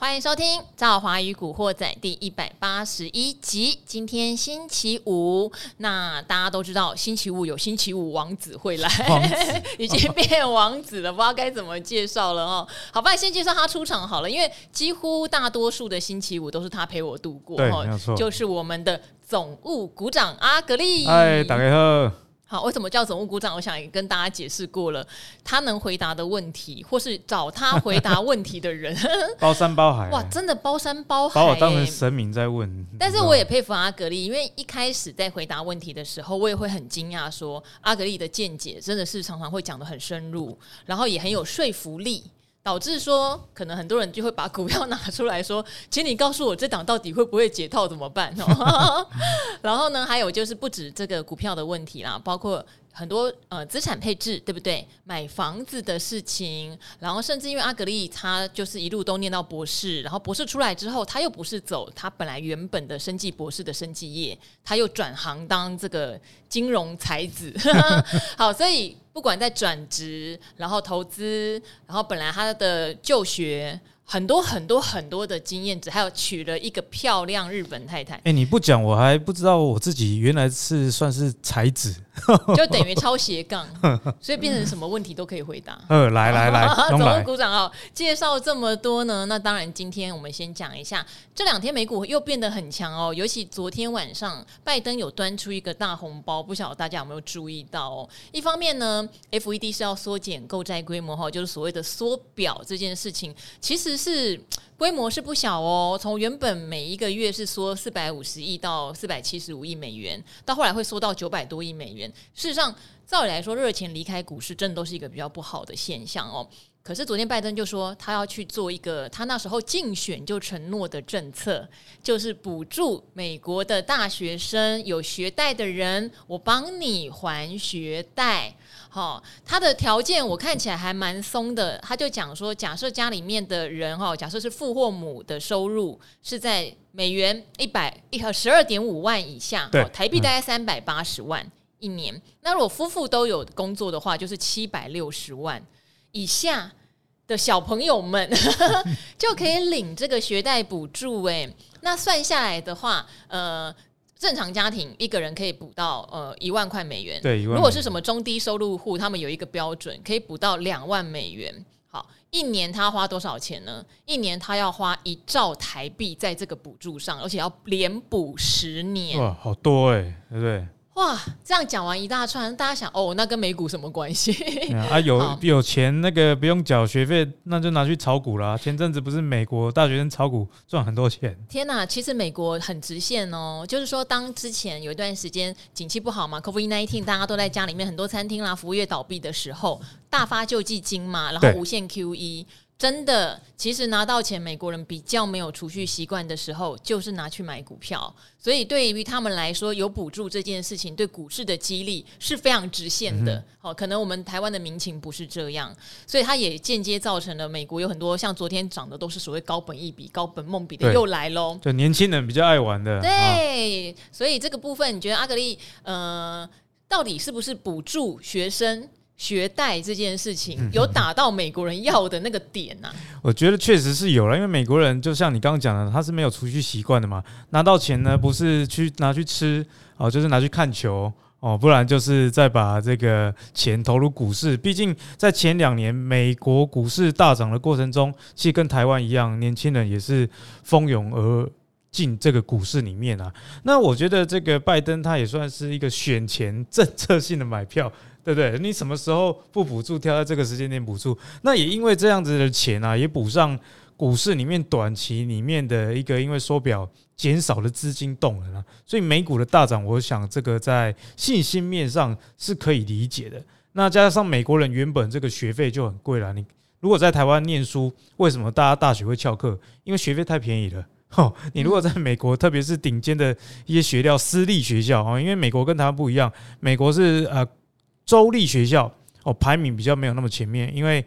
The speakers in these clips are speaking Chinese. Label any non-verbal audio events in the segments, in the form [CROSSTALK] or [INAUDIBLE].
欢迎收听《赵华与古惑仔》第一百八十一集。今天星期五，那大家都知道，星期五有星期五王子会来，[LAUGHS] 已经变王子了，不知道该怎么介绍了哦。好吧，先介绍他出场好了，因为几乎大多数的星期五都是他陪我度过，对，没错，就是我们的总务股长阿格力。嗨，大家好。好，为什么叫总务股长？我想也跟大家解释过了，他能回答的问题，或是找他回答问题的人，[LAUGHS] 包山包海，哇，真的包山包海，把我当成神明在问。但是我也佩服阿格力，因为一开始在回答问题的时候，我也会很惊讶，说阿格力的见解真的是常常会讲的很深入，然后也很有说服力。导致说，可能很多人就会把股票拿出来说，请你告诉我这档到底会不会解套，怎么办？[LAUGHS] 然后呢，还有就是不止这个股票的问题啦，包括。很多呃资产配置对不对？买房子的事情，然后甚至因为阿格力他就是一路都念到博士，然后博士出来之后，他又不是走他本来原本的生计博士的生计业，他又转行当这个金融才子。[LAUGHS] 好，所以不管在转职，然后投资，然后本来他的就学。很多很多很多的经验值，还有娶了一个漂亮日本太太。哎、你不讲我还不知道我自己原来是算是才子，[LAUGHS] 就等于超斜杠，[LAUGHS] 所以变成什么问题都可以回答。呃，来来来，总务股长啊，介绍这么多呢，那当然今天我们先讲一下，这两天美股又变得很强哦，尤其昨天晚上拜登有端出一个大红包，不晓得大家有没有注意到哦？一方面呢，FED 是要缩减购债规模哈，就是所谓的缩表这件事情，其实。是规模是不小哦，从原本每一个月是缩四百五十亿到四百七十五亿美元，到后来会缩到九百多亿美元。事实上，照理来说，热钱离开股市，真的都是一个比较不好的现象哦。可是昨天拜登就说，他要去做一个他那时候竞选就承诺的政策，就是补助美国的大学生有学贷的人，我帮你还学贷。好，他的条件我看起来还蛮松的。他就讲说，假设家里面的人哈，假设是父或母的收入是在美元一百一和十二点五万以下，对，台币大概三百八十万一年。嗯。那如果夫妇都有工作的话，就是七百六十万以下的小朋友们 [LAUGHS] 就可以领这个学贷补助。哎，那算下来的话，呃。正常家庭一个人可以补到呃一万块美元，对，如果是什么中低收入户，他们有一个标准，可以补到两万美元。好，一年他花多少钱呢？一年他要花一兆台币在这个补助上，而且要连补十年。哇，好多哎，对不对？哇，这样讲完一大串，大家想哦，那跟美股什么关系？[LAUGHS] 啊，有有钱那个不用缴学费，那就拿去炒股啦。前阵子不是美国大学生炒股赚很多钱？天哪，其实美国很直线哦，就是说，当之前有一段时间景气不好嘛，COVID-19，大家都在家里面，很多餐厅啦、服务业倒闭的时候，大发救济金嘛，然后无限 QE。真的，其实拿到钱，美国人比较没有储蓄习惯的时候，就是拿去买股票。所以对于他们来说，有补助这件事情对股市的激励是非常直线的。好、嗯，可能我们台湾的民情不是这样，所以它也间接造成了美国有很多像昨天涨的都是所谓高本一比、高本梦比的又来喽。就年轻人比较爱玩的。对，所以这个部分，你觉得阿格力呃，到底是不是补助学生？学贷这件事情有打到美国人要的那个点呐、啊？我觉得确实是有了，因为美国人就像你刚刚讲的，他是没有储蓄习惯的嘛。拿到钱呢，不是去拿去吃哦，就是拿去看球哦，不然就是再把这个钱投入股市。毕竟在前两年美国股市大涨的过程中，其实跟台湾一样，年轻人也是蜂拥而进这个股市里面啊。那我觉得这个拜登他也算是一个选前政策性的买票。对不对？你什么时候不补助，挑在这个时间点补助，那也因为这样子的钱啊，也补上股市里面短期里面的一个因为缩表减少的资金动能啊，所以美股的大涨，我想这个在信心面上是可以理解的。那加上美国人原本这个学费就很贵了，你如果在台湾念书，为什么大家大学会翘课？因为学费太便宜了。吼，[LAUGHS] 你如果在美国，特别是顶尖的一些学校、私立学校啊，因为美国跟台湾不一样，美国是呃。州立学校哦，排名比较没有那么前面，因为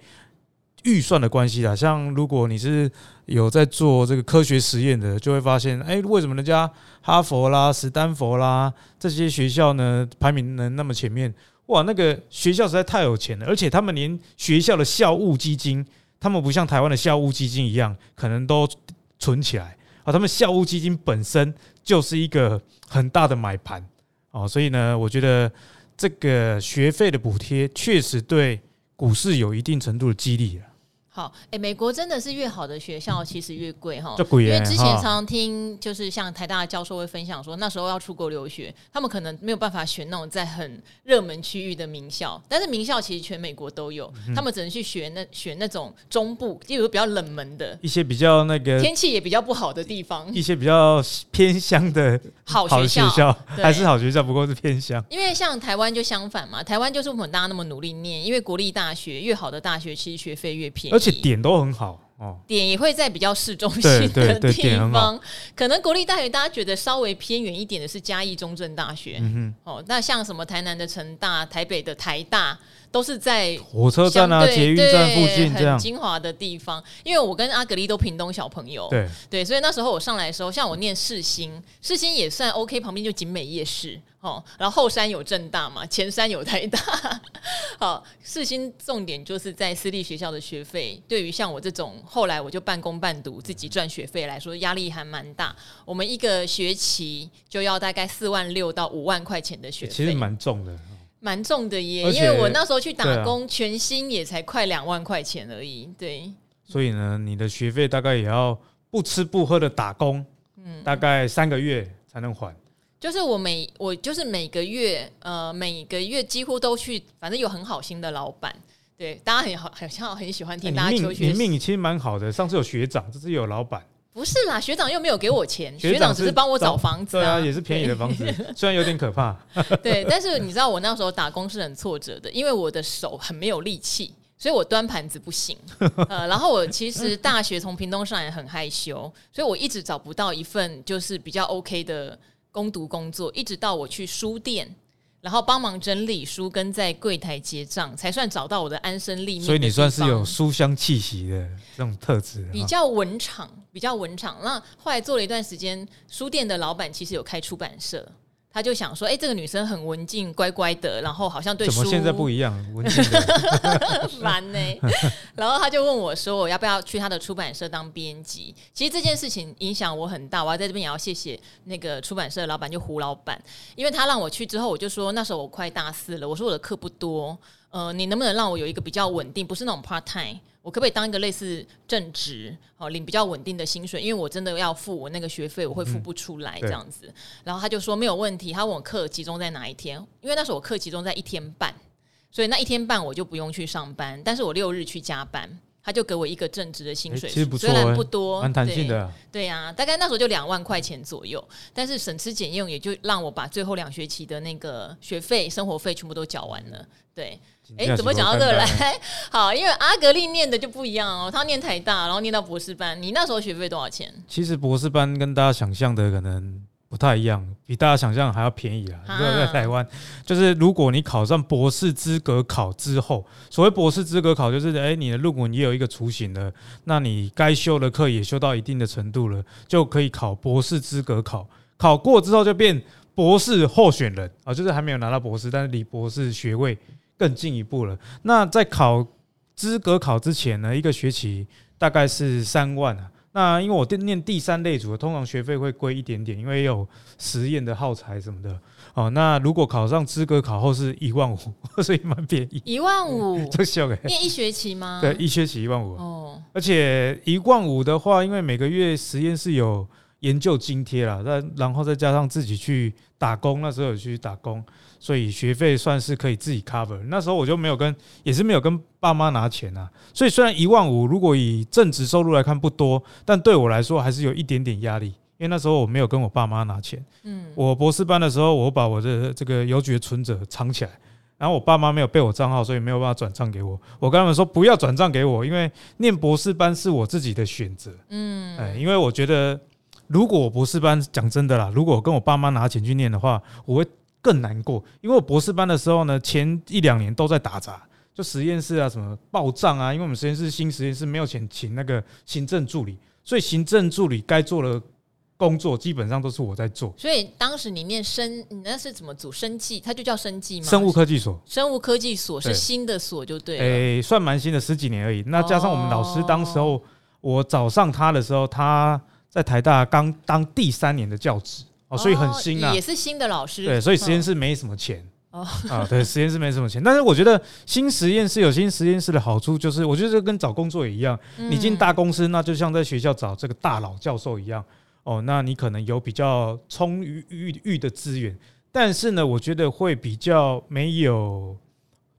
预算的关系啦。像如果你是有在做这个科学实验的，就会发现，哎，为什么人家哈佛啦、史丹佛啦这些学校呢，排名能那么前面？哇，那个学校实在太有钱了，而且他们连学校的校务基金他们不像台湾的校务基金一样，可能都存起来啊。他们校务基金本身就是一个很大的买盘哦，所以呢，我觉得这个学费的补贴确实对股市有一定程度的激励。好，哎、欸，美国真的是越好的学校其实越贵哈，因为之前常常听就是像台大的教授会分享说，那时候要出国留学，他们可能没有办法选那种在很热门区域的名校，但是名校其实全美国都有，嗯、他们只能去学那选那种中部，例如比较冷门的一些比较那个天气也比较不好的地方，一些比较偏乡的 [LAUGHS] 好学校，学校还是好学校，不过是偏乡。因为像台湾就相反嘛，台湾就是我们大家那么努力念，因为国立大学越好的大学，其实学费越便宜。而且点都很好哦，点也会在比较市中心的地方，可能国立大学大家觉得稍微偏远一点的是嘉义中正大学，嗯，哦，那像什么台南的成大、台北的台大，都是在火车站啊、捷运站附近这样很精华的地方。因为我跟阿格力都屏东小朋友，对对，所以那时候我上来的时候，像我念世新，世新也算 OK，旁边就景美夜市。哦，然后后山有正大嘛，前山有台大。[LAUGHS] 好，世新重点就是在私立学校的学费，对于像我这种后来我就半工半读自己赚学费来说，压力还蛮大。我们一个学期就要大概四万六到五万块钱的学费，其实蛮重的，蛮重的耶。因为我那时候去打工，全薪也才快两万块钱而已。对，所以呢，你的学费大概也要不吃不喝的打工，嗯，大概三个月才能还。就是我每我就是每个月呃每个月几乎都去，反正有很好心的老板，对大家很好，好像很喜欢听大家求学。你命其实蛮好的，上次有学长，这次有老板。不是啦，学长又没有给我钱，学长只是帮我找房子啊，对啊，也是便宜的房子，[LAUGHS] 虽然有点可怕。对，但是你知道我那时候打工是很挫折的，因为我的手很没有力气，所以我端盘子不行。[LAUGHS] 呃，然后我其实大学从屏东上来很害羞，所以我一直找不到一份就是比较 OK 的。工读工作，一直到我去书店，然后帮忙整理书，跟在柜台结账，才算找到我的安身立命。所以你算是有书香气息的这种特质，比较文场，比较文场。那后来做了一段时间，书店的老板其实有开出版社。他就想说，哎、欸，这个女生很文静，乖乖的，然后好像对书。怎么现在不一样？文静的，[LAUGHS] 烦呢、欸。[LAUGHS] 然后他就问我说，我要不要去他的出版社当编辑？其实这件事情影响我很大，我要在这边也要谢谢那个出版社的老板，就胡老板，因为他让我去之后，我就说那时候我快大四了，我说我的课不多，呃，你能不能让我有一个比较稳定，不是那种 part time？我可不可以当一个类似正职，好领比较稳定的薪水？因为我真的要付我那个学费，我会付不出来这样子。嗯、然后他就说没有问题，他问我课集中在哪一天？因为那时候我课集中在一天半，所以那一天半我就不用去上班，但是我六日去加班，他就给我一个正职的薪水，其实不错，虽然不多，蛮弹性的。对呀、啊，大概那时候就两万块钱左右，但是省吃俭用，也就让我把最后两学期的那个学费、生活费全部都缴完了。对。哎、欸，怎么讲到这个来？[LAUGHS] 好，因为阿格力念的就不一样哦，他念台大，然后念到博士班。你那时候学费多少钱？其实博士班跟大家想象的可能不太一样，比大家想象还要便宜啊！你知道在台湾，就是如果你考上博士资格考之后，所谓博士资格考，就是哎、欸，你的论文也有一个雏形了，那你该修的课也修到一定的程度了，就可以考博士资格考。考过之后就变博士候选人啊，就是还没有拿到博士，但是离博士学位。更进一步了。那在考资格考之前呢，一个学期大概是三万啊。那因为我念第三类组，通常学费会贵一点点，因为有实验的耗材什么的。哦，那如果考上资格考后是一万五，[LAUGHS] 所以蛮便宜。一万五，这小哎，念一学期吗？对，一学期一万五。哦，而且一万五的话，因为每个月实验室有研究津贴啦，再然后再加上自己去打工，那时候有去打工。所以学费算是可以自己 cover，那时候我就没有跟，也是没有跟爸妈拿钱啊。所以虽然一万五，如果以正职收入来看不多，但对我来说还是有一点点压力，因为那时候我没有跟我爸妈拿钱。嗯，我博士班的时候，我把我的这个邮局的存折藏起来，然后我爸妈没有备我账号，所以没有办法转账给我。我跟他们说不要转账给我，因为念博士班是我自己的选择。嗯，哎，因为我觉得如果我博士班讲真的啦，如果我跟我爸妈拿钱去念的话，我会。更难过，因为我博士班的时候呢，前一两年都在打杂，就实验室啊什么报账啊，因为我们实验室新实验室没有钱请那个行政助理，所以行政助理该做的工作基本上都是我在做。所以当时你念生，你那是怎么组生技？它就叫生技吗？生物科技所。生物科技所是新的所，就对了。诶，算蛮新的，十几年而已。那加上我们老师当时候，我找上他的时候，他在台大刚当第三年的教职哦，所以很新啊，也是新的老师。对，所以实验室没什么钱。哦啊，对，实验室没什么钱，但是我觉得新实验室有新实验室的好处，就是我觉得这跟找工作也一样，你进大公司，那就像在学校找这个大佬教授一样，哦，那你可能有比较充裕裕的资源，但是呢，我觉得会比较没有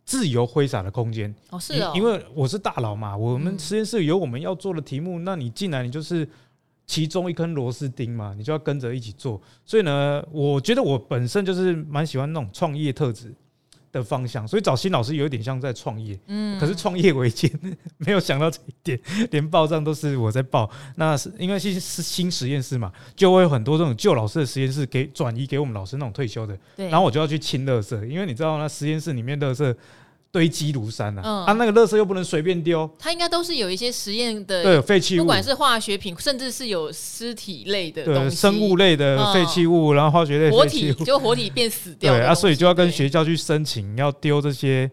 自由挥洒的空间。哦，是哦，因为我是大佬嘛，我们实验室有我们要做的题目，那你进来你就是。其中一根螺丝钉嘛，你就要跟着一起做。所以呢，我觉得我本身就是蛮喜欢那种创业特质的方向，所以找新老师有一点像在创业。嗯，可是创业维艰，没有想到这一点，连报账都是我在报。那是因为是是新实验室嘛，就会有很多这种旧老师的实验室给转移给我们老师那种退休的。对，然后我就要去清垃圾，因为你知道那实验室里面垃圾。堆积如山呐，啊，那个垃圾又不能随便丢，它应该都是有一些实验的对废弃物，不管是化学品，甚至是有尸体类的对生物类的废弃物，然后化学类活体就活体变死掉，对啊，所以就要跟学校去申请要丢这些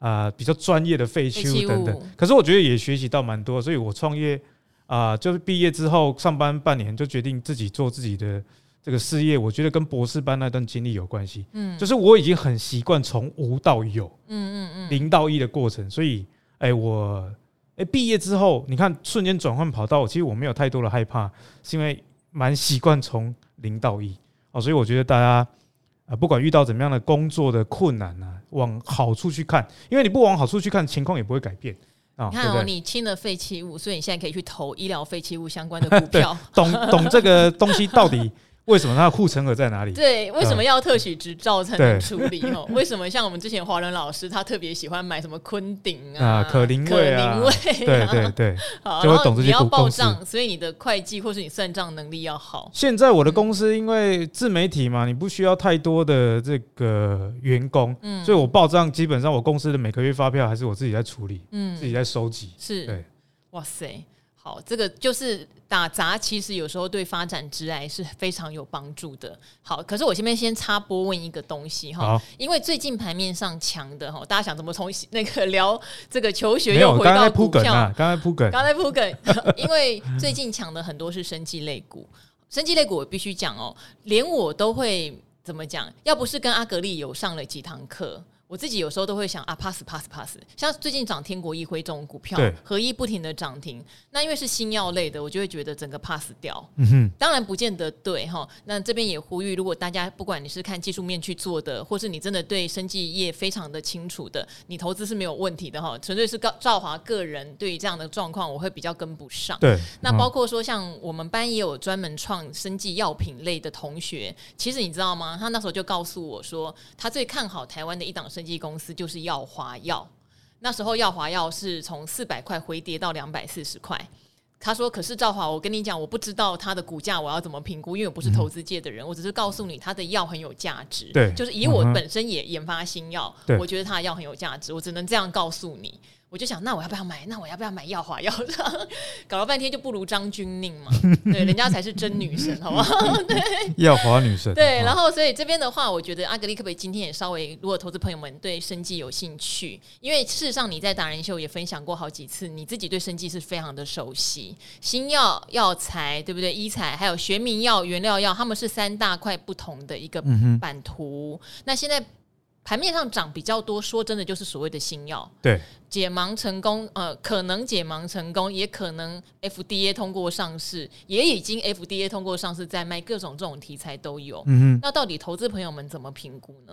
啊比较专业的废弃物。等等。可是我觉得也学习到蛮多，所以我创业啊，就是毕业之后上班半年就决定自己做自己的。这个事业，我觉得跟博士班那段经历有关系。嗯，就是我已经很习惯从无到有，嗯嗯嗯，零到一的过程。所以，哎，我哎毕业之后，你看瞬间转换跑道，其实我没有太多的害怕，是因为蛮习惯从零到一哦。所以我觉得大家啊，不管遇到怎么样的工作的困难呢，往好处去看，因为你不往好处去看，情况也不会改变啊。你看哦，你清了废弃物，所以你现在可以去投医疗废弃物相关的 [LAUGHS] 股票，懂懂这个东西到底。为什么它的护城河在哪里？对，为什么要特许执照才能处理？哦，[LAUGHS] 为什么像我们之前华伦老师，他特别喜欢买什么昆鼎啊、可伶味啊？对对对，[LAUGHS] 好，就会懂这些。你要报账，所以你的会计或是你算账能力要好。现在我的公司因为自媒体嘛，你不需要太多的这个员工，嗯，所以我报账基本上我公司的每个月发票还是我自己在处理，嗯，自己在收集。是，对，哇塞。好，这个就是打杂，其实有时候对发展职涯是非常有帮助的。好，可是我这边先插播问一个东西哈，因为最近盘面上强的哈，大家想怎么从那个聊这个求学又回到股票？刚才铺梗，刚才铺梗，因为最近强的很多是生技类股，生技类股我必须讲哦，连我都会怎么讲？要不是跟阿格力有上了几堂课。我自己有时候都会想啊，pass pass pass，像最近涨天国一辉这种股票，合一不停的涨停，那因为是新药类的，我就会觉得整个 pass 掉。嗯哼，当然不见得对哈。那这边也呼吁，如果大家不管你是看技术面去做的，或是你真的对生技业非常的清楚的，你投资是没有问题的哈。纯粹是告赵华个人对于这样的状况，我会比较跟不上。对，那包括说像我们班也有专门创生技药品类的同学，其实你知道吗？他那时候就告诉我说，他最看好台湾的一档生。生技公司就是耀华药，那时候耀华药是从四百块回跌到两百四十块。他说：“可是赵华，我跟你讲，我不知道它的股价，我要怎么评估？因为我不是投资界的人，我只是告诉你，它的药很有价值。对，就是以我本身也研发新药，我觉得它的药很有价值，我只能这样告诉你。”我就想，那我要不要买？那我要不要买耀华药？[LAUGHS] 搞了半天就不如张钧宁嘛，[LAUGHS] 对，人家才是真女神，好不好？[LAUGHS] 对，耀华女神。对，然后所以这边的话，我觉得阿格力可不可以今天也稍微，如果投资朋友们对生计有兴趣，因为事实上你在达人秀也分享过好几次，你自己对生计是非常的熟悉，新药药材对不对？医材还有学名药、原料药，他们是三大块不同的一个版图。嗯、那现在。盘面上涨比较多，说真的就是所谓的新药，对，解盲成功，呃，可能解盲成功，也可能 FDA 通过上市，也已经 FDA 通过上市，在卖各种这种题材都有。嗯哼，那到底投资朋友们怎么评估呢？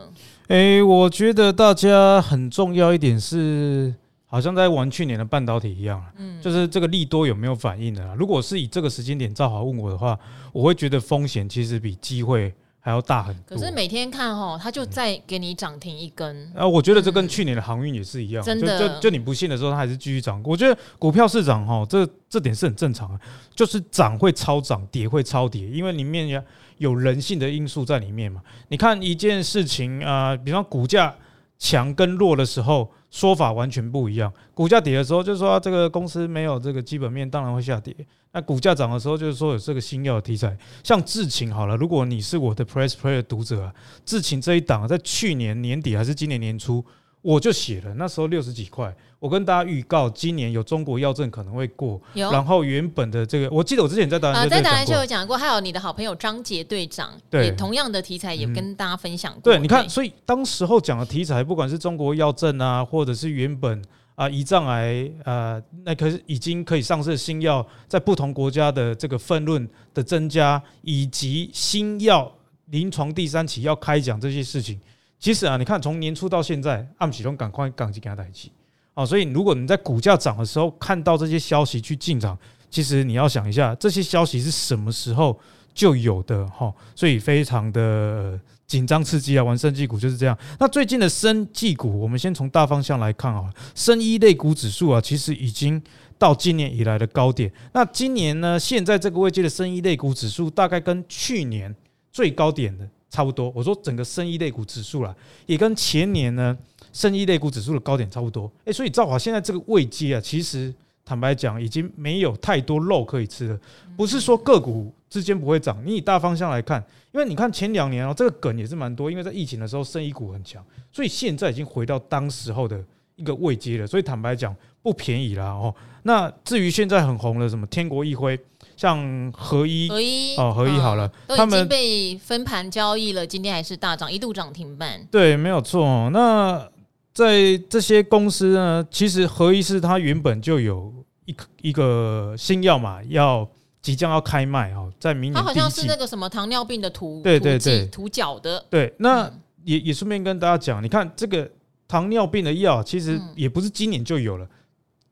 诶、欸，我觉得大家很重要一点是，好像在玩去年的半导体一样，嗯，就是这个利多有没有反应的。如果是以这个时间点正好问我的话，我会觉得风险其实比机会。还要大很多，可是每天看哈，它就再给你涨停一根。啊，我觉得这跟去年的航运也是一样，真的。就就就你不信的时候，它还是继续涨。我觉得股票市场哈，这这点是很正常的，就是涨会超涨，跌会超跌，因为里面有有人性的因素在里面嘛。你看一件事情啊，比方股价强跟弱的时候，说法完全不一样。股价跌的时候，就是说这个公司没有这个基本面，当然会下跌。那股价涨的时候，就是说有这个新药的题材，像智勤好了。如果你是我的 Press Play 的读者啊，智勤这一档在去年年底还是今年年初。我就写了，那时候六十几块。我跟大家预告，今年有中国药证可能会过。有。然后原本的这个，我记得我之前在达人秀有讲过，还有你的好朋友张杰队长，对，也同样的题材也跟大家分享过。对，你看，所以当时候讲的题材，不管是中国药证啊，或者是原本啊胰脏癌啊，那可是已经可以上市的新药，在不同国家的这个分论的增加，以及新药临床第三期要开讲这些事情。其实啊，你看从年初到现在，暗启动赶快赶紧给他带起哦。所以如果你在股价涨的时候看到这些消息去进场，其实你要想一下，这些消息是什么时候就有的哈？所以非常的紧张刺激啊，玩生技股就是这样。那最近的生技股，我们先从大方向来看啊，生医类股指数啊，其实已经到今年以来的高点。那今年呢，现在这个位置的生医类股指数，大概跟去年最高点的。差不多，我说整个生意类股指数啦，也跟前年呢生意类股指数的高点差不多。诶，所以兆华现在这个位阶啊，其实坦白讲，已经没有太多肉可以吃了。不是说个股之间不会涨，你以大方向来看，因为你看前两年哦，这个梗也是蛮多，因为在疫情的时候生意股很强，所以现在已经回到当时候的一个位阶了。所以坦白讲，不便宜啦哦。那至于现在很红的什么天国一辉。像合一，合一哦，合一好了，嗯、都已经被分盘交易了，今天还是大涨，一度涨停板。对，没有错。那在这些公司呢，其实合一是它原本就有一一个新药嘛，要即将要开卖哦，在明年。它好像是那个什么糖尿病的图，对对对，涂脚的。对，那也也顺便跟大家讲，你看这个糖尿病的药，其实也不是今年就有了。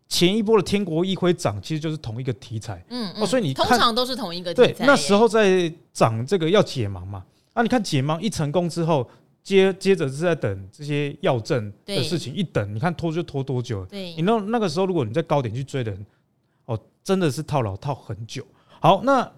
前一波的天国一辉涨，其实就是同一个题材，嗯，嗯，哦，所以你看通常都是同一个题材。对，那时候在涨这个要解盲嘛，啊，你看解盲一成功之后，接接着是在等这些药证的事情，一等你看拖就拖多久？对，你那那个时候如果你在高点去追的人，哦，真的是套牢套很久。好，那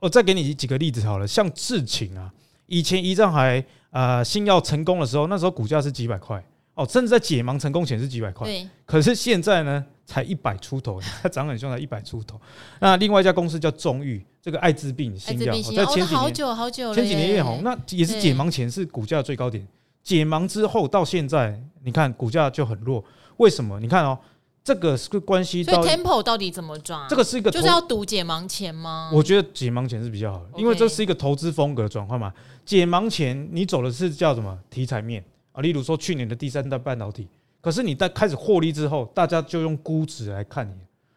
我再给你几个例子好了，像智勤啊，以前一仗还啊新药成功的时候，那时候股价是几百块，哦，甚至在解盲成功前是几百块，对，可是现在呢？才一百出头，[LAUGHS] 它涨很凶，才一百出头。那另外一家公司叫中裕，这个艾滋病新药，在前几年好久好久了，前几年也红，那也是解盲前是股价最高点，解盲之后到现在，你看股价就很弱。为什么？你看哦，这个是个关系到，Temple 到底怎么抓？这个是一个就是要赌解盲前吗？我觉得解盲前是比较好的，因为这是一个投资风格转换嘛。解盲前你走的是叫什么题材面啊？例如说去年的第三代半导体。可是你在开始获利之后，大家就用估值来看你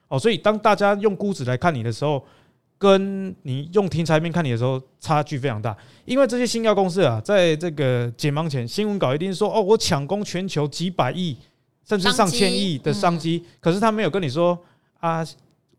哦，所以当大家用估值来看你的时候，跟你用题材面看你的时候，差距非常大。因为这些新药公司啊，在这个解盲前，新闻稿一定说哦，我抢攻全球几百亿甚至上千亿的商机，可是他没有跟你说啊，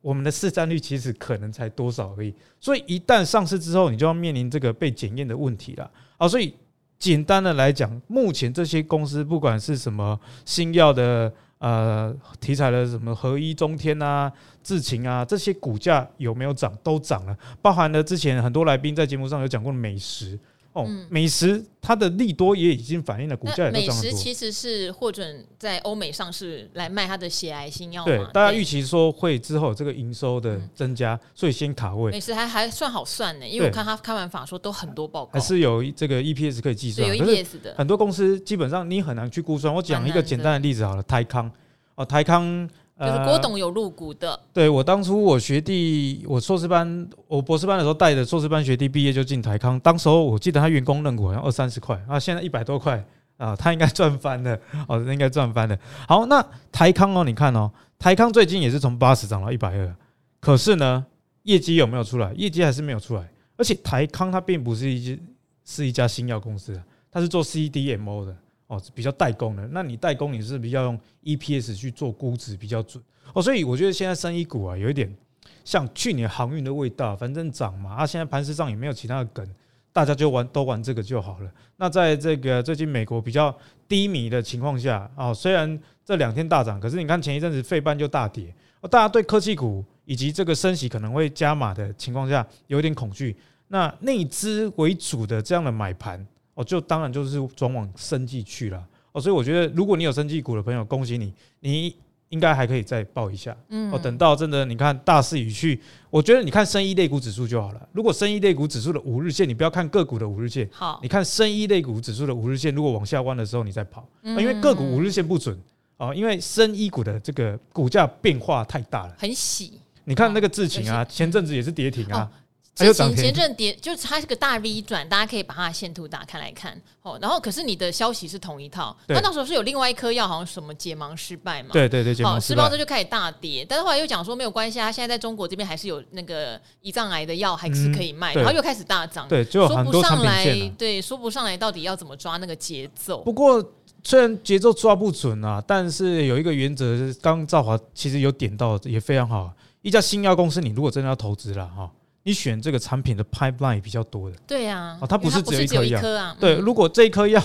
我们的市占率其实可能才多少而已。所以一旦上市之后，你就要面临这个被检验的问题了啊，所以。简单的来讲，目前这些公司不管是什么新药的呃题材的什么合一、中天啊、智勤啊，这些股价有没有涨？都涨了，包含了之前很多来宾在节目上有讲过的美食。哦，美食它的利多也已经反映了股价也都涨。美食其实是获准在欧美上市来卖它的血癌新药嘛？对，大家预期说会之后这个营收的增加，所以先卡位。美食还还算好算呢，因为我看他开完法说都很多报告，还是有这个 EPS 可以计算。有 EPS 的，很多公司基本上你很难去估算。我讲一个简单的例子好了，台康哦，台康。就是郭董有入股的，呃、对我当初我学弟，我硕士班，我博士班的时候带着硕士班学弟毕业就进台康，当时候我记得他员工认股好像二三十块啊，现在一百多块啊，他应该赚翻了哦，应该赚翻了。好，那台康哦，你看哦，台康最近也是从八十涨到一百二，可是呢，业绩有没有出来？业绩还是没有出来，而且台康它并不是一家是一家新药公司，它是做 CDMO 的。哦，比较代工的，那你代工你是比较用 EPS 去做估值比较准哦，所以我觉得现在生意股啊，有一点像去年航运的味道，反正涨嘛，啊，现在盘势上也没有其他的梗，大家就玩都玩这个就好了。那在这个最近美国比较低迷的情况下啊，虽然这两天大涨，可是你看前一阵子费半就大跌，哦大家对科技股以及这个升息可能会加码的情况下有点恐惧，那内资为主的这样的买盘。哦，就当然就是转往生技去了哦，所以我觉得如果你有生技股的朋友，恭喜你，你应该还可以再抱一下。嗯，哦，等到真的你看大势已去，我觉得你看生医类股指数就好了。如果生医类股指数的五日线，你不要看个股的五日线，好，你看生医类股指数的五日线，如果往下弯的时候，你再跑，因为个股五日线不准哦，因为生医股的这个股价变化太大了，很喜。你看那个智勤啊，前阵子也是跌停啊。之前前阵跌，就是它是个大 V 转，大家可以把它的线图打开来看哦。然后可是你的消息是同一套，它那时候是有另外一颗药，好像什么解盲失败嘛？对对对，好，失败之后就开始大跌，但是后来又讲说没有关系啊，现在在中国这边还是有那个胰脏癌的药还是可以卖，然后又开始大涨，对，就说不上来，对，说不上来到底要怎么抓那个节奏。不过虽然节奏抓不准啊，但是有一个原则是，刚刚兆华其实有点到，也非常好。一家新药公司，你如果真的要投资了哈。你选这个产品的 pipeline 比较多的，对呀，哦，它不是只有一颗啊，对，如果这一颗药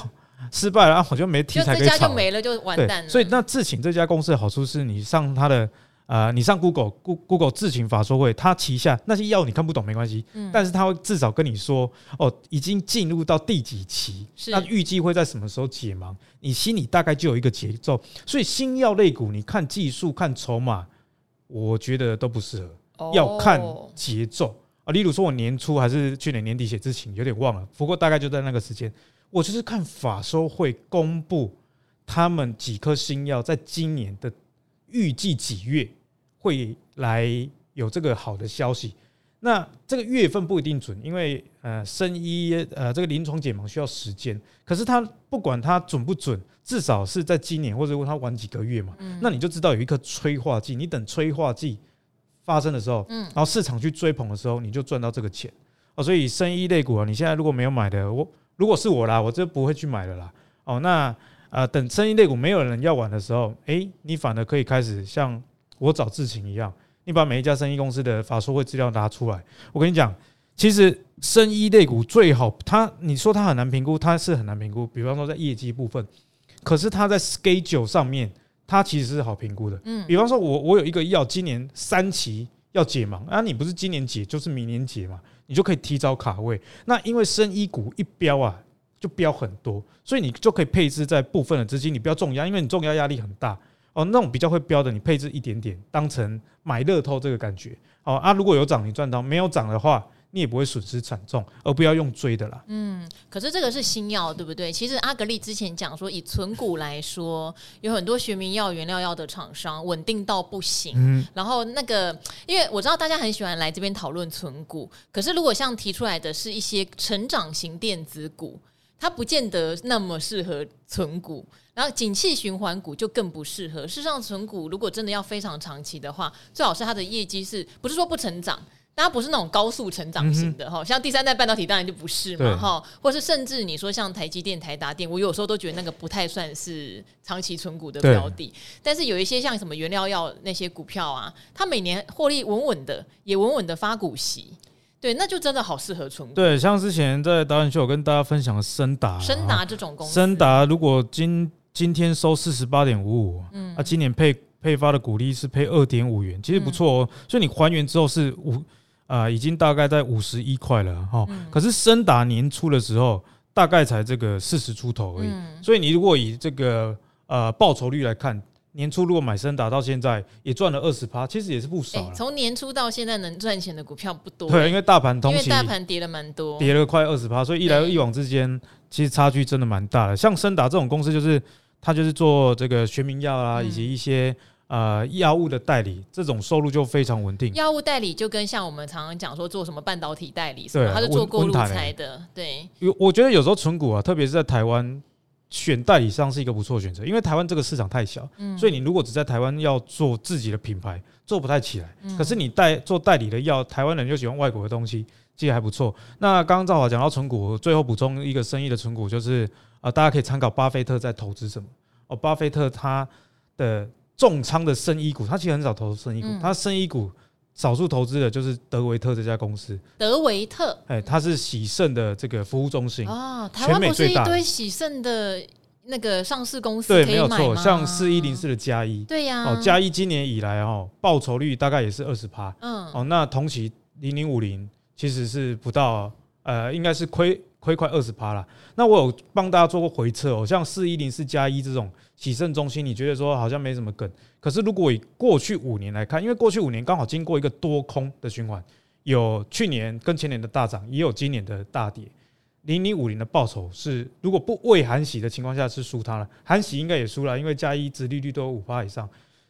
失败了，[LAUGHS] 我就没题材可以炒，这家就没了，就完蛋了。所以那智勤这家公司的好处是你上它的呃，你上 Google Google 智勤法说会，它旗下那些药你看不懂没关系，但是它会至少跟你说哦，已经进入到第几期，那预计会在什么时候解盲，你心里大概就有一个节奏。所以新药类股，你看技术看筹码，我觉得都不适合，要看节奏。啊，例如说，我年初还是去年年底写之前有点忘了，不过大概就在那个时间，我就是看法说会公布他们几颗新药在今年的预计几月会来有这个好的消息。那这个月份不一定准，因为呃，生医呃这个临床解盲需要时间。可是它不管它准不准，至少是在今年或者问它晚几个月嘛，那你就知道有一颗催化剂，你等催化剂。发生的时候，嗯，然后市场去追捧的时候，你就赚到这个钱哦。所以生意类股啊，你现在如果没有买的，我如果是我啦，我就不会去买了啦。哦，那呃，等生意类股没有人要玩的时候，诶，你反而可以开始像我找智勤一样，你把每一家生意公司的法说会资料拿出来。我跟你讲，其实生意类股最好，它你说它很难评估，它是很难评估。比方说在业绩部分，可是它在 schedule 上面。它其实是好评估的，嗯，比方说我我有一个药，今年三期要解盲，啊，你不是今年解就是明年解嘛，你就可以提早卡位。那因为生医股一飙啊，就飙很多，所以你就可以配置在部分的资金，你不要重压，因为你重压压力很大哦。那种比较会标的，你配置一点点，当成买乐透这个感觉哦。啊，如果有涨你赚到，没有涨的话。你也不会损失惨重，而不要用追的啦。嗯，可是这个是新药，对不对？其实阿格力之前讲说，以存股来说，有很多学名药、原料药的厂商稳定到不行。嗯，然后那个，因为我知道大家很喜欢来这边讨论存股，可是如果像提出来的是一些成长型电子股，它不见得那么适合存股。然后景气循环股就更不适合。事实上，存股如果真的要非常长期的话，最好是它的业绩是不是说不成长？它不是那种高速成长型的哈，像第三代半导体当然就不是嘛哈，或是甚至你说像台积电、台达电，我有时候都觉得那个不太算是长期存股的标的。但是有一些像什么原料药那些股票啊，它每年获利稳稳的，也稳稳的发股息，对，那就真的好适合存股。对，像之前在导演秀有跟大家分享的升达，森达这种公司，森达如果今今天收四十八点五五，嗯，啊，今年配配发的股利是配二点五元，其实不错哦。所以你还原之后是五。啊、呃，已经大概在五十一块了哈。嗯、可是升达年初的时候，大概才这个四十出头而已。嗯、所以你如果以这个呃报酬率来看，年初如果买升达到现在也赚了二十趴，其实也是不少了。从、欸、年初到现在能赚钱的股票不多。对，因为大盘同期大盘跌了蛮多，跌了快二十趴，所以一来一往之间，其实差距真的蛮大的。像升达这种公司，就是它就是做这个学名药啊，以及一些。呃，药物的代理这种收入就非常稳定。药物代理就跟像我们常常讲说做什么半导体代理，对，他是做过路财的。对，有我觉得有时候存股啊，特别是在台湾选代理商是一个不错的选择，因为台湾这个市场太小，所以你如果只在台湾要做自己的品牌，做不太起来。可是你代做代理的药，台湾人就喜欢外国的东西，其实还不错。那刚刚赵华讲到存股，最后补充一个生意的存股，就是啊，大家可以参考巴菲特在投资什么哦，巴菲特他的。重仓的生医股，他其实很少投生医股，他生医股少数投资的就是德维特这家公司。德维特，哎，它是喜盛的这个服务中心哦，台湾不是一堆喜盛的那个上市公司？对，没有错，像四一零四的加一，对呀，哦，加一今年以来哦，报酬率大概也是二十趴，嗯，哦，那同期零零五零其实是不到，呃，应该是亏。亏快二十趴了。那我有帮大家做过回测哦，像四一零四加一这种洗肾中心，你觉得说好像没什么梗，可是如果以过去五年来看，因为过去五年刚好经过一个多空的循环，有去年跟前年的大涨，也有今年的大跌。零零五零的报酬是，如果不未含息的情况下是输它了，含息应该也输了，因为加一殖利率都有五趴以上。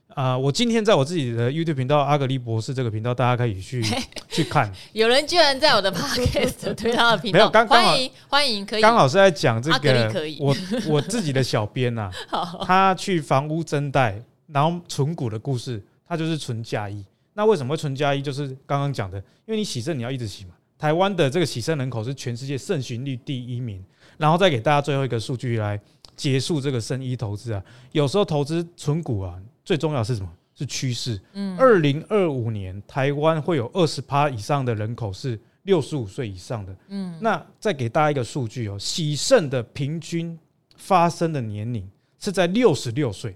啊、呃，我今天在我自己的 YouTube 频道阿格力博士这个频道，大家可以去 [LAUGHS] 去看。有人居然在我的 Podcast 推他的频道，没有刚刚好欢迎欢迎，可以刚好是在讲这个。我我自己的小编呐、[LAUGHS] 啊，他去房屋增贷，然后存股的故事，他就是存加一。那为什么会存加一？就是刚刚讲的，因为你洗肾你要一直洗嘛。台湾的这个洗肾人口是全世界肾循率第一名，然后再给大家最后一个数据来结束这个生医投资啊。有时候投资存股啊，最重要的是什么？是趋势。嗯，二零二五年台湾会有二十趴以上的人口是六十五岁以上的。嗯，那再给大家一个数据哦，洗肾的平均发生的年龄是在六十六岁。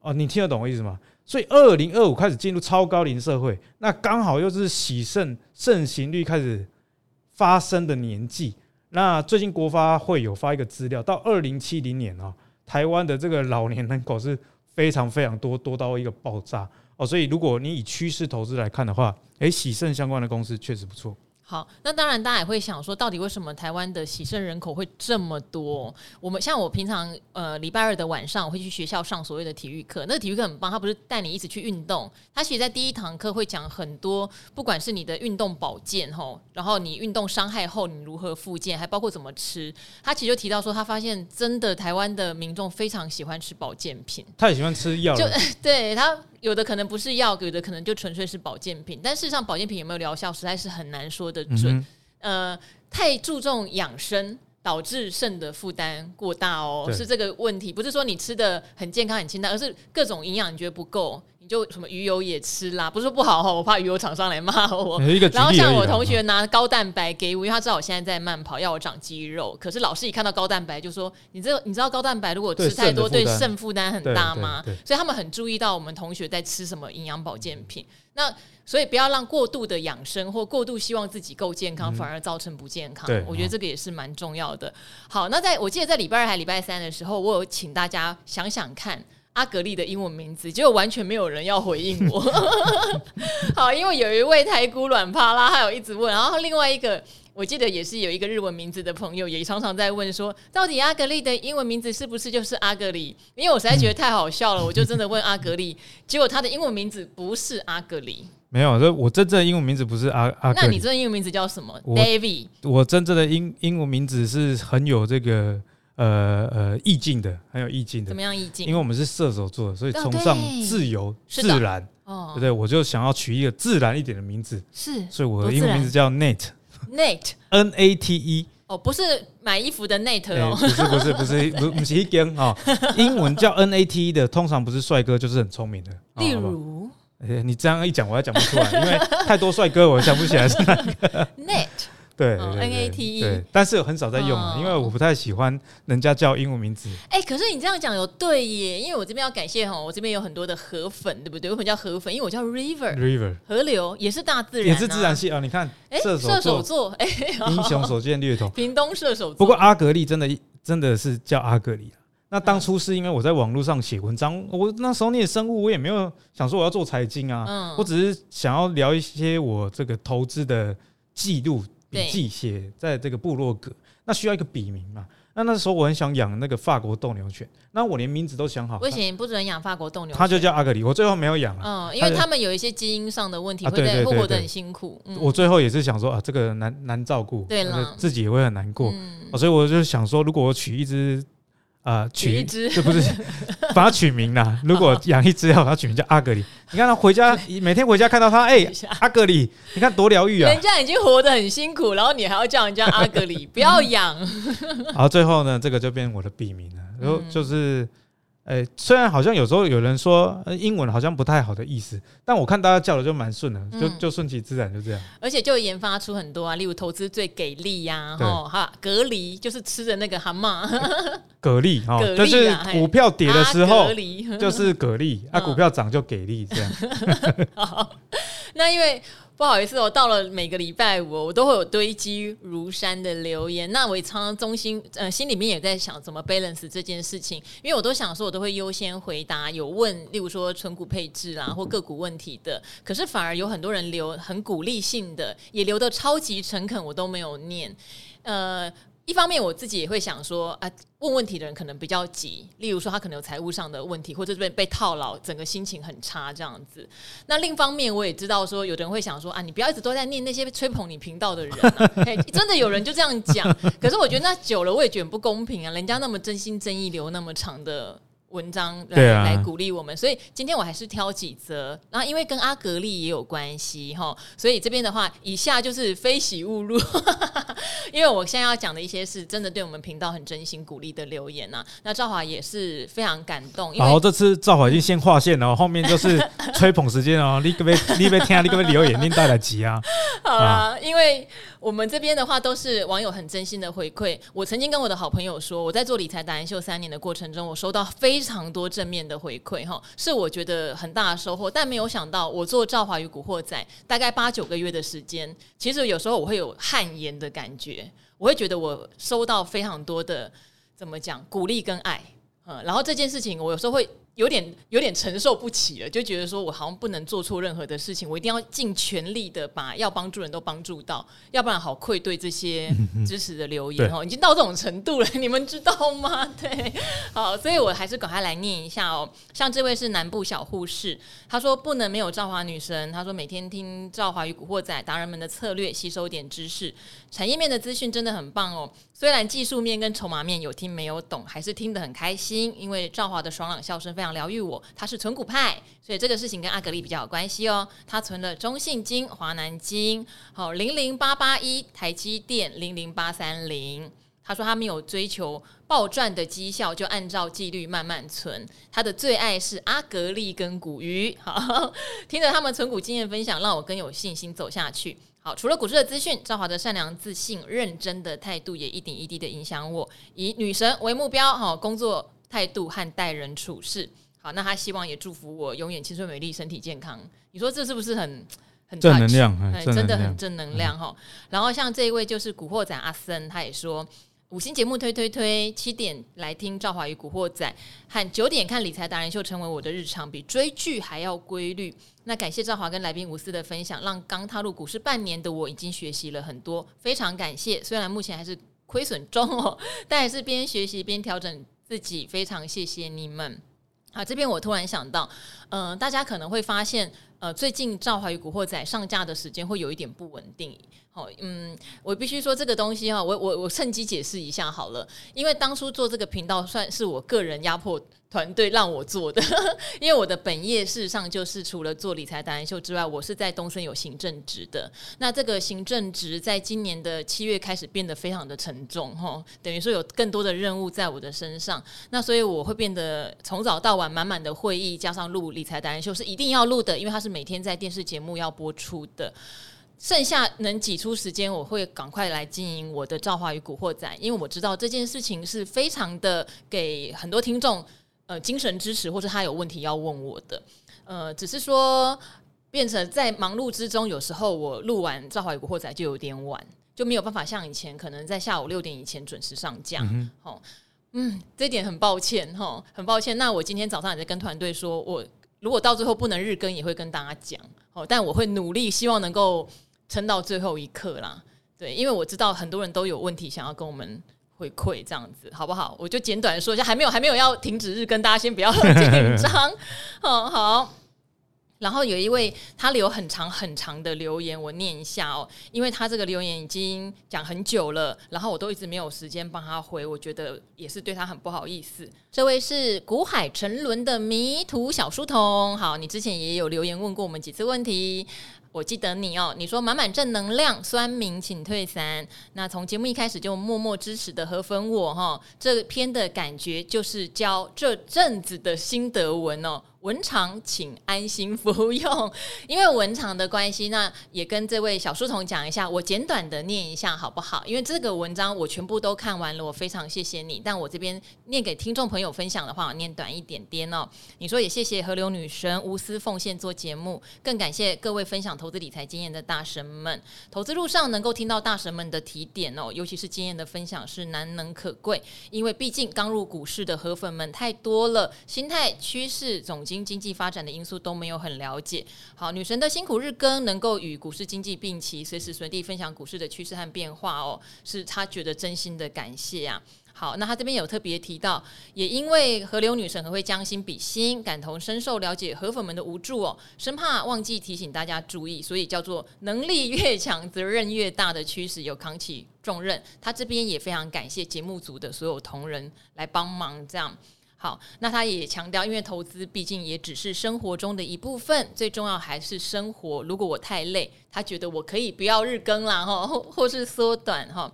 哦，你听得懂我意思吗？所以，二零二五开始进入超高龄社会，那刚好又是洗肾盛行率开始发生的年纪。那最近国发会有发一个资料，到二零七零年啊，台湾的这个老年人口是非常非常多，多到一个爆炸哦。所以，如果你以趋势投资来看的话，诶，喜盛相关的公司确实不错。好，那当然，大家也会想说，到底为什么台湾的洗肾人口会这么多？我们像我平常呃礼拜二的晚上，我会去学校上所谓的体育课。那个体育课很棒，他不是带你一直去运动，他其实在第一堂课会讲很多，不管是你的运动保健吼，然后你运动伤害后你如何复健，还包括怎么吃。他其实就提到说，他发现真的台湾的民众非常喜欢吃保健品，他也喜欢吃药，就 [LAUGHS] 对他。有的可能不是药，有的可能就纯粹是保健品。但事实上，保健品有没有疗效，实在是很难说得准。嗯、呃，太注重养生，导致肾的负担过大哦，是这个问题。不是说你吃的很健康、很清淡，而是各种营养你觉得不够。就什么鱼油也吃啦，不是说不好哈，我怕鱼油厂商来骂我。[LAUGHS] 然后像我同学拿高蛋白给我，因为他知道我现在在慢跑，要我长肌肉。可是老师一看到高蛋白就说：“你这你知道高蛋白如果吃太多对肾负担很大吗？”所以他们很注意到我们同学在吃什么营养保健品。那所以不要让过度的养生或过度希望自己够健康，反而造成不健康。我觉得这个也是蛮重要的。好，那在我记得在礼拜二还礼拜三的时候，我有请大家想想看。阿格丽的英文名字，结果完全没有人要回应我。[LAUGHS] 好，因为有一位台姑软趴啦，还有一直问，然后另外一个，我记得也是有一个日文名字的朋友，也常常在问说，到底阿格丽的英文名字是不是就是阿格里？因为我实在觉得太好笑了，我就真的问阿格丽，结果他的英文名字不是阿格里。没有，这我真正的英文名字不是阿阿格。那你真正的英文名字叫什么？David。我真正的英英文名字是很有这个。呃呃，意境的很有意境的，怎么样意境？因为我们是射手座，所以崇尚自由自然，哦，对不对？我就想要取一个自然一点的名字，是，所以我的英文名字叫 Nate，Nate，N A T E，哦，不是买衣服的 Nate 哦，不是不是不是不 [LAUGHS] 不是一根啊，英文叫 N A T E 的，通常不是帅哥就是很聪明的，例如，哎，你这样一讲，我还讲不出来，因为太多帅哥，我想不起来是哪个 Nate。对，N A T E，对，但是很少在用，因为我不太喜欢人家叫英文名字。哎，可是你这样讲有对耶，因为我这边要感谢哈，我这边有很多的河粉，对不对？为什么叫河粉？因为我叫 River，River 河流也是大自然，也是自然系啊。你看，射手座，哎，[LAUGHS] 英雄所见略同，[LAUGHS] 屏东射手座。不过阿格力真的真的是叫阿格力。那当初是因为我在网络上写文章，我那时候念生物，我也没有想说我要做财经啊，我只是想要聊一些我这个投资的记录。笔记写在这个部落格，那需要一个笔名嘛？那那时候我很想养那个法国斗牛犬，那我连名字都想好，不行，不准养法国斗牛犬，他就叫阿格里，我最后没有养了，嗯，因为他们有一些基因上的问题，会会活得很辛苦。我最后也是想说啊，这个难难照顾，对了，自己也会很难过，所以我就想说，如果我取一只。啊，取一只，这不是把它取名啦。如果养一只，要把它取名叫阿格里。你看他回家，每天回家看到他，哎，阿格里，你看多疗愈啊！人家已经活得很辛苦，然后你还要叫人家阿格里，不要养。[LAUGHS] 然后，最后呢，这个就变我的笔名了，然后就是。哎，虽然好像有时候有人说英文好像不太好的意思，但我看大家叫的就蛮顺的，就就顺其自然，就这样。而且就研发出很多啊，例如投资最给力呀，哈哈，蛤蜊就是吃的那个蛤蟆，[LAUGHS] 蛤蜊哈，[LAUGHS] 就是股票跌的时候就是蛤蜊，啊，[LAUGHS] 股票涨就给力这样。那因为。不好意思，我到了每个礼拜五，我都会有堆积如山的留言。那我也常常中心呃心里面也在想怎么 balance 这件事情，因为我都想说，我都会优先回答有问，例如说存股配置啦或个股问题的。可是反而有很多人留很鼓励性的，也留得超级诚恳，我都没有念。呃。一方面我自己也会想说啊，问问题的人可能比较急，例如说他可能有财务上的问题，或者是被被套牢，整个心情很差这样子。那另一方面我也知道说，有的人会想说啊，你不要一直都在念那些吹捧你频道的人啊，[LAUGHS] 真的有人就这样讲。可是我觉得那久了我也觉得不公平啊，人家那么真心真意留那么长的。文章来、啊、来鼓励我们，所以今天我还是挑几则。然后因为跟阿格力也有关系哈，所以这边的话，以下就是非喜勿入。[LAUGHS] 因为我现在要讲的一些是真的对我们频道很真心鼓励的留言呐、啊。那赵华也是非常感动。好，这次赵华已经先划线了，后面就是 [LAUGHS] 吹捧时间哦。你可不可以，你可不可以听啊？你可不可以留言？你带来急啊！好啦，因为我们这边的话都是网友很真心的回馈。我曾经跟我的好朋友说，我在做理财达人秀三年的过程中，我收到非。非常多正面的回馈哈，是我觉得很大的收获。但没有想到，我做赵华与古惑仔大概八九个月的时间，其实有时候我会有汗颜的感觉，我会觉得我收到非常多的怎么讲鼓励跟爱，嗯，然后这件事情我有时候会。有点有点承受不起了，就觉得说我好像不能做错任何的事情，我一定要尽全力的把要帮助人都帮助到，要不然好愧对这些 [LAUGHS] 支持的留言哦，已经到这种程度了，你们知道吗？[LAUGHS] 对，好，所以我还是赶快来念一下哦。像这位是南部小护士，他说不能没有赵华女神，他说每天听赵华与古惑仔达人们的策略，吸收点知识，产业面的资讯真的很棒哦。虽然技术面跟筹码面有听没有懂，还是听得很开心，因为赵华的爽朗笑声非常疗愈我。他是存股派，所以这个事情跟阿格力比较有关系哦。他存了中信金、华南金，好零零八八一，台积电零零八三零。他说他没有追求暴赚的绩效，就按照纪律慢慢存。他的最爱是阿格力跟股鱼。好，听着他们存股经验分享，让我更有信心走下去。好，除了股市的资讯，赵华的善良、自信、认真的态度也一点一滴的影响我，以女神为目标，好工作态度和待人处事。好，那他希望也祝福我永远青春美丽、身体健康。你说这是不是很很正能量？真的很正能量哈。嗯、然后像这一位就是古惑仔阿森，他也说。五星节目推推推，七点来听赵华与古惑仔，和九点看理财达人秀，成为我的日常，比追剧还要规律。那感谢赵华跟来宾无私的分享，让刚踏入股市半年的我已经学习了很多，非常感谢。虽然目前还是亏损中哦，但还是边学习边调整自己，非常谢谢你们。好，这边我突然想到，嗯、大家可能会发现，呃，最近赵华与古惑仔上架的时间会有一点不稳定。嗯，我必须说这个东西哈，我我我趁机解释一下好了，因为当初做这个频道算是我个人压迫团队让我做的，[LAUGHS] 因为我的本业事实上就是除了做理财达人秀之外，我是在东森有行政职的。那这个行政职在今年的七月开始变得非常的沉重哈，等于说有更多的任务在我的身上，那所以我会变得从早到晚满满的会议，加上录理财达人秀是一定要录的，因为它是每天在电视节目要播出的。剩下能挤出时间，我会赶快来经营我的赵华与古惑仔，因为我知道这件事情是非常的给很多听众呃精神支持，或者他有问题要问我的。呃，只是说变成在忙碌之中，有时候我录完赵华与古惑仔就有点晚，就没有办法像以前可能在下午六点以前准时上架。嗯，哦，嗯，这点很抱歉哈、哦，很抱歉。那我今天早上也在跟团队说，我如果到最后不能日更，也会跟大家讲。哦，但我会努力，希望能够。撑到最后一刻啦，对，因为我知道很多人都有问题想要跟我们回馈，这样子好不好？我就简短的说一下，还没有还没有要停止日更，大家先不要紧张，好 [LAUGHS] 好。然后有一位他留很长很长的留言，我念一下哦，因为他这个留言已经讲很久了，然后我都一直没有时间帮他回，我觉得也是对他很不好意思。这位是古海沉沦的迷途小书童，好，你之前也有留言问过我们几次问题。我记得你哦，你说满满正能量，酸民请退散。那从节目一开始就默默支持的和粉我哈，这篇的感觉就是教这阵子的心得文哦。文长，请安心服用。因为文长的关系，那也跟这位小书童讲一下，我简短的念一下好不好？因为这个文章我全部都看完了，我非常谢谢你。但我这边念给听众朋友分享的话，我念短一点点哦。你说也谢谢河流女神无私奉献做节目，更感谢各位分享投资理财经验的大神们。投资路上能够听到大神们的提点哦，尤其是经验的分享是难能可贵，因为毕竟刚入股市的河粉们太多了，心态、趋势、总。经经济发展的因素都没有很了解。好，女神的辛苦日更能够与股市经济并齐，随时随地分享股市的趋势和变化哦，是他觉得真心的感谢啊。好，那他这边有特别提到，也因为河流女神很会将心比心，感同身受，了解河粉们的无助哦，生怕忘记提醒大家注意，所以叫做能力越强，责任越大的趋势有扛起重任。他这边也非常感谢节目组的所有同仁来帮忙，这样。好，那他也强调，因为投资毕竟也只是生活中的一部分，最重要还是生活。如果我太累，他觉得我可以不要日更啦，哈，或或是缩短哈。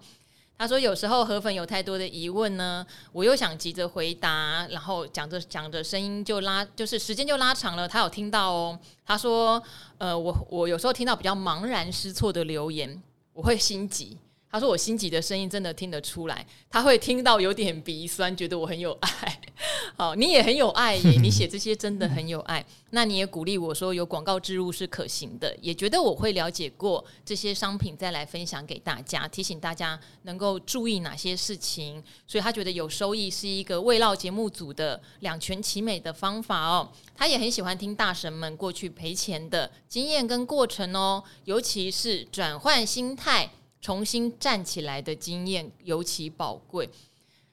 他说有时候河粉有太多的疑问呢，我又想急着回答，然后讲着讲着声音就拉，就是时间就拉长了。他有听到哦，他说，呃，我我有时候听到比较茫然失措的留言，我会心急。他说：“我心急的声音真的听得出来，他会听到有点鼻酸，觉得我很有爱。[LAUGHS] 好，你也很有爱耶，[LAUGHS] 你写这些真的很有爱。那你也鼓励我说有广告植入是可行的，也觉得我会了解过这些商品再来分享给大家，提醒大家能够注意哪些事情。所以他觉得有收益是一个慰劳节目组的两全其美的方法哦。他也很喜欢听大神们过去赔钱的经验跟过程哦，尤其是转换心态。”重新站起来的经验尤其宝贵，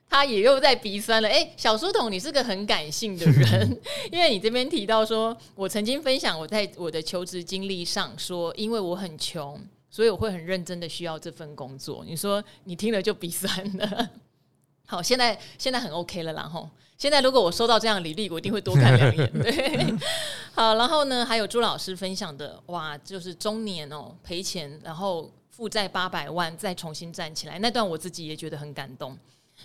他也又在鼻酸了。哎，小书童，你是个很感性的人，[LAUGHS] 因为你这边提到说，我曾经分享我在我的求职经历上说，因为我很穷，所以我会很认真的需要这份工作。你说你听了就鼻酸了。[LAUGHS] 好，现在现在很 OK 了，然后现在如果我收到这样的履历，我一定会多看两眼。对，好，然后呢，还有朱老师分享的，哇，就是中年哦赔钱，然后。负债八百万，再重新站起来，那段我自己也觉得很感动。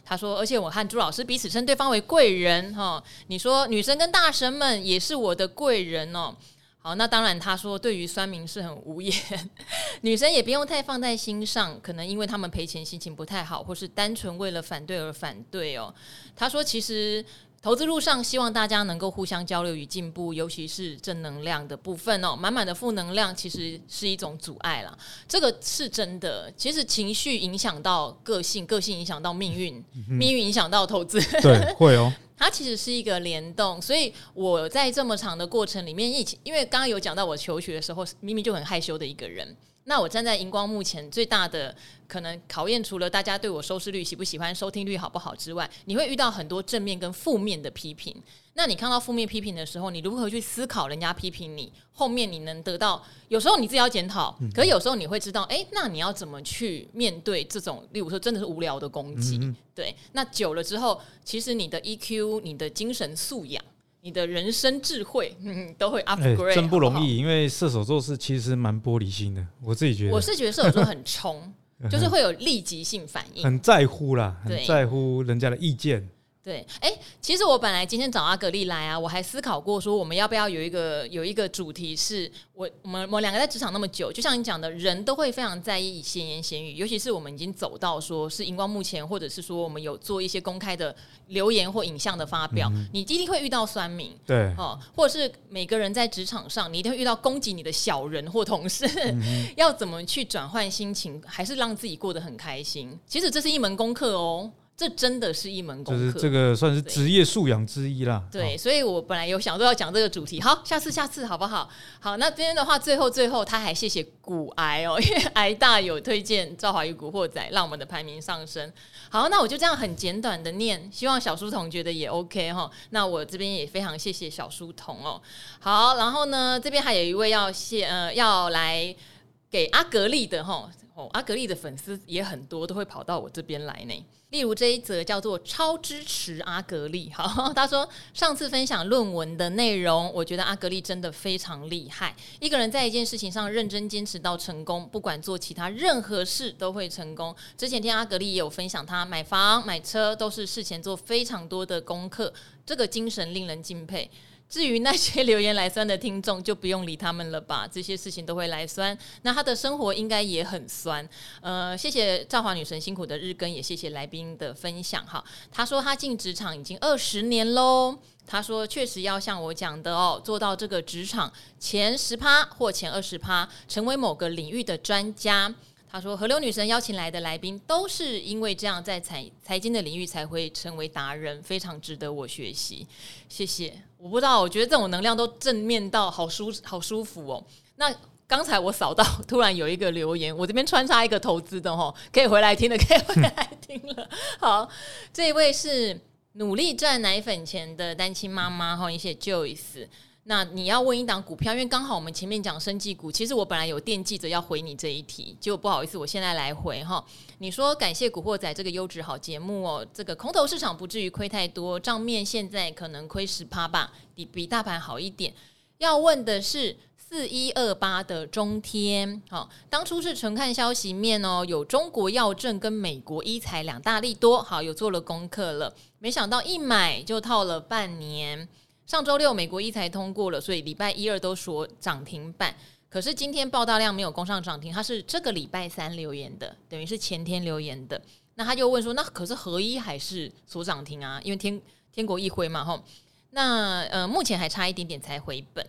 他说，而且我和朱老师彼此称对方为贵人哈。你说女神跟大神们也是我的贵人哦。好，那当然他说对于酸民是很无言，[LAUGHS] 女神也不用太放在心上，可能因为他们赔钱心情不太好，或是单纯为了反对而反对哦。他说其实。投资路上，希望大家能够互相交流与进步，尤其是正能量的部分哦。满满的负能量其实是一种阻碍啦，这个是真的。其实情绪影响到个性，个性影响到命运，命运影响到投资，对，会哦。[LAUGHS] 它其实是一个联动，所以我在这么长的过程里面，一起因为刚刚有讲到我求学的时候，明明就很害羞的一个人。那我站在荧光幕前，最大的可能考验，除了大家对我收视率喜不喜欢、收听率好不好之外，你会遇到很多正面跟负面的批评。那你看到负面批评的时候，你如何去思考人家批评你？后面你能得到？有时候你自己要检讨，可是有时候你会知道，哎，那你要怎么去面对这种，例如说真的是无聊的攻击？对，那久了之后，其实你的 EQ、你的精神素养。你的人生智慧，[LAUGHS] 嗯，都会 upgrade，、欸、真不容易。好好因为射手座是其实蛮玻璃心的，我自己觉得。我是觉得射手座很冲，[LAUGHS] 就是会有立即性反应，很在乎啦，很在乎人家的意见。对，哎，其实我本来今天找阿格丽来啊，我还思考过说，我们要不要有一个有一个主题是，是我我们我们两个在职场那么久，就像你讲的，人都会非常在意闲言闲语，尤其是我们已经走到说是荧光幕前，或者是说我们有做一些公开的留言或影像的发表，嗯、你一定会遇到酸民，对，哦，或者是每个人在职场上，你一定会遇到攻击你的小人或同事，嗯、[LAUGHS] 要怎么去转换心情，还是让自己过得很开心？其实这是一门功课哦。这真的是一门功课，就是这个算是职业素养之一啦。对，所以我本来有想说要讲这个主题，好，下次下次好不好？好，那今天的话，最后最后他还谢谢骨癌哦，[LAUGHS] 因为癌大有推荐赵华与古惑仔，让我们的排名上升。好，那我就这样很简短的念，希望小书童觉得也 OK 哈。那我这边也非常谢谢小书童哦。好，然后呢，这边还有一位要谢呃要来给阿格力的哈。哦，阿格力的粉丝也很多，都会跑到我这边来呢。例如这一则叫做“超支持阿格力”，好，[LAUGHS] 他说上次分享论文的内容，我觉得阿格力真的非常厉害。一个人在一件事情上认真坚持到成功，不管做其他任何事都会成功。之前听阿格力也有分享，他买房买车都是事前做非常多的功课，这个精神令人敬佩。至于那些留言来酸的听众，就不用理他们了吧。[LAUGHS] 这些事情都会来酸，那他的生活应该也很酸。呃，谢谢赵华女神辛苦的日更，也谢谢来宾的分享哈。他说他进职场已经二十年喽。他说确实要像我讲的哦，做到这个职场前十趴或前二十趴，成为某个领域的专家。他说：“河流女神邀请来的来宾都是因为这样，在财财经的领域才会成为达人，非常值得我学习。谢谢。我不知道，我觉得这种能量都正面到好舒好舒服哦。那刚才我扫到，突然有一个留言，我这边穿插一个投资的哦，可以回来听的，[LAUGHS] 可以回来听了。好，这一位是努力赚奶粉钱的单亲妈妈哈，谢谢 Joyce。”那你要问一档股票，因为刚好我们前面讲生技股，其实我本来有惦记着要回你这一题，结果不好意思，我现在来回哈。你说感谢古惑仔这个优质好节目哦，这个空头市场不至于亏太多，账面现在可能亏十趴吧，比比大盘好一点。要问的是四一二八的中天，好，当初是纯看消息面哦，有中国药证跟美国医材两大利多，好，有做了功课了，没想到一买就套了半年。上周六，美国一才通过了，所以礼拜一、二都说涨停板。可是今天报大量没有攻上涨停，他是这个礼拜三留言的，等于是前天留言的。那他就问说：“那可是合一还是所涨停啊？因为天天国一辉嘛，吼。那呃，目前还差一点点才回本，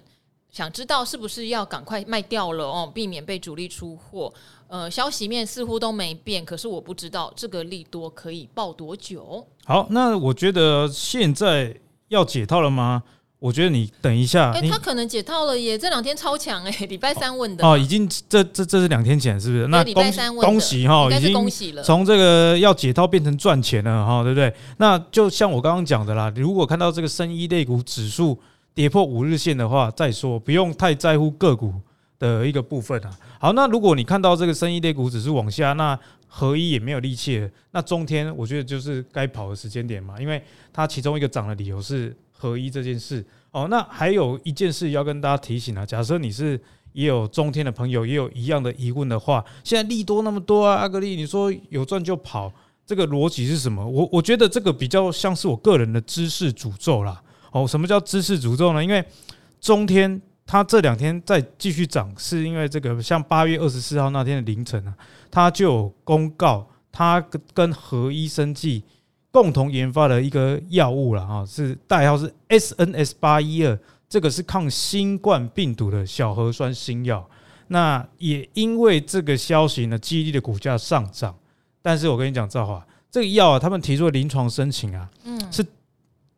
想知道是不是要赶快卖掉了哦，避免被主力出货。呃，消息面似乎都没变，可是我不知道这个利多可以报多久。好，那我觉得现在。要解套了吗？我觉得你等一下。哎、欸，他可能解套了耶！这两天超强哎，[LAUGHS] 礼拜三问的哦，已经这这这是两天前是不是？那礼拜三问恭喜哈，已经恭喜了，从这个要解套变成赚钱了哈，对不对？那就像我刚刚讲的啦，如果看到这个生医类股指数跌破五日线的话，再说，不用太在乎个股的一个部分啊。好，那如果你看到这个生医类股指数往下，那合一也没有力气了，那中天我觉得就是该跑的时间点嘛，因为它其中一个涨的理由是合一这件事哦。那还有一件事要跟大家提醒啊，假设你是也有中天的朋友，也有一样的疑问的话，现在利多那么多啊，阿格力，你说有赚就跑，这个逻辑是什么？我我觉得这个比较像是我个人的知识诅咒啦。哦，什么叫知识诅咒呢？因为中天它这两天再继续涨，是因为这个像八月二十四号那天的凌晨啊。他就有公告，他跟合一生技共同研发的一个药物了啊，是代号是 SNS 八一二，这个是抗新冠病毒的小核酸新药。那也因为这个消息呢，激励的股价上涨。但是我跟你讲，赵华，这个药啊，他们提出的临床申请啊，嗯，是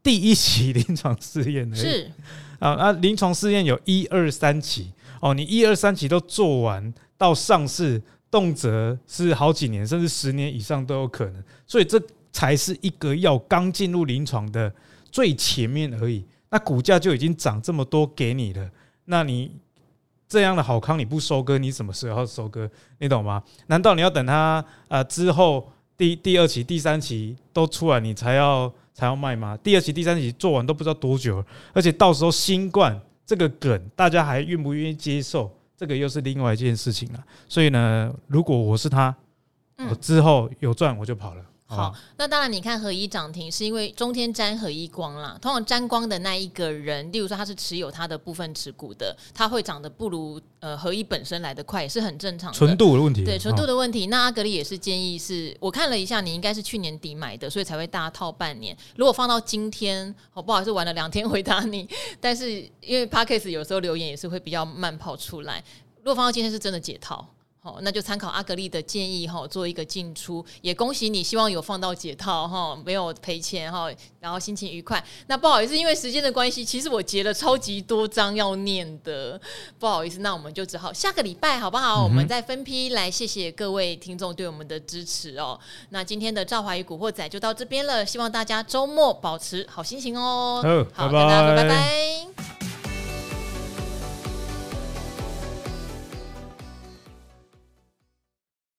第一期临床试验的，是啊啊，临床试验有一二三期哦，你一二三期都做完到上市。动辄是好几年，甚至十年以上都有可能，所以这才是一个药刚进入临床的最前面而已。那股价就已经涨这么多给你了，那你这样的好康你不收割，你什么时候收割？你懂吗？难道你要等它啊之后第第二期、第三期都出来，你才要才要卖吗？第二期、第三期做完都不知道多久，而且到时候新冠这个梗，大家还愿不愿意接受？这个又是另外一件事情了，所以呢，如果我是他，我之后有赚我就跑了。好，那当然，你看合一涨停是因为中天沾合一光啦。通常沾光的那一个人，例如说他是持有他的部分持股的，他会涨得不如呃合一本身来的快，也是很正常的。纯度的问题，对纯度的问题。那阿格力也是建议是，我看了一下，你应该是去年底买的，所以才会大套半年。如果放到今天，哦不好意思，晚了两天回答你。[LAUGHS] 但是因为 Podcast 有时候留言也是会比较慢跑出来，如果放到今天是真的解套。好，那就参考阿格丽的建议哈，做一个进出。也恭喜你，希望有放到解套哈，没有赔钱哈，然后心情愉快。那不好意思，因为时间的关系，其实我截了超级多张要念的，不好意思，那我们就只好下个礼拜好不好？我们再分批来，谢谢各位听众对我们的支持哦。那今天的赵华与古惑仔就到这边了，希望大家周末保持好心情哦。好，拜拜，拜拜。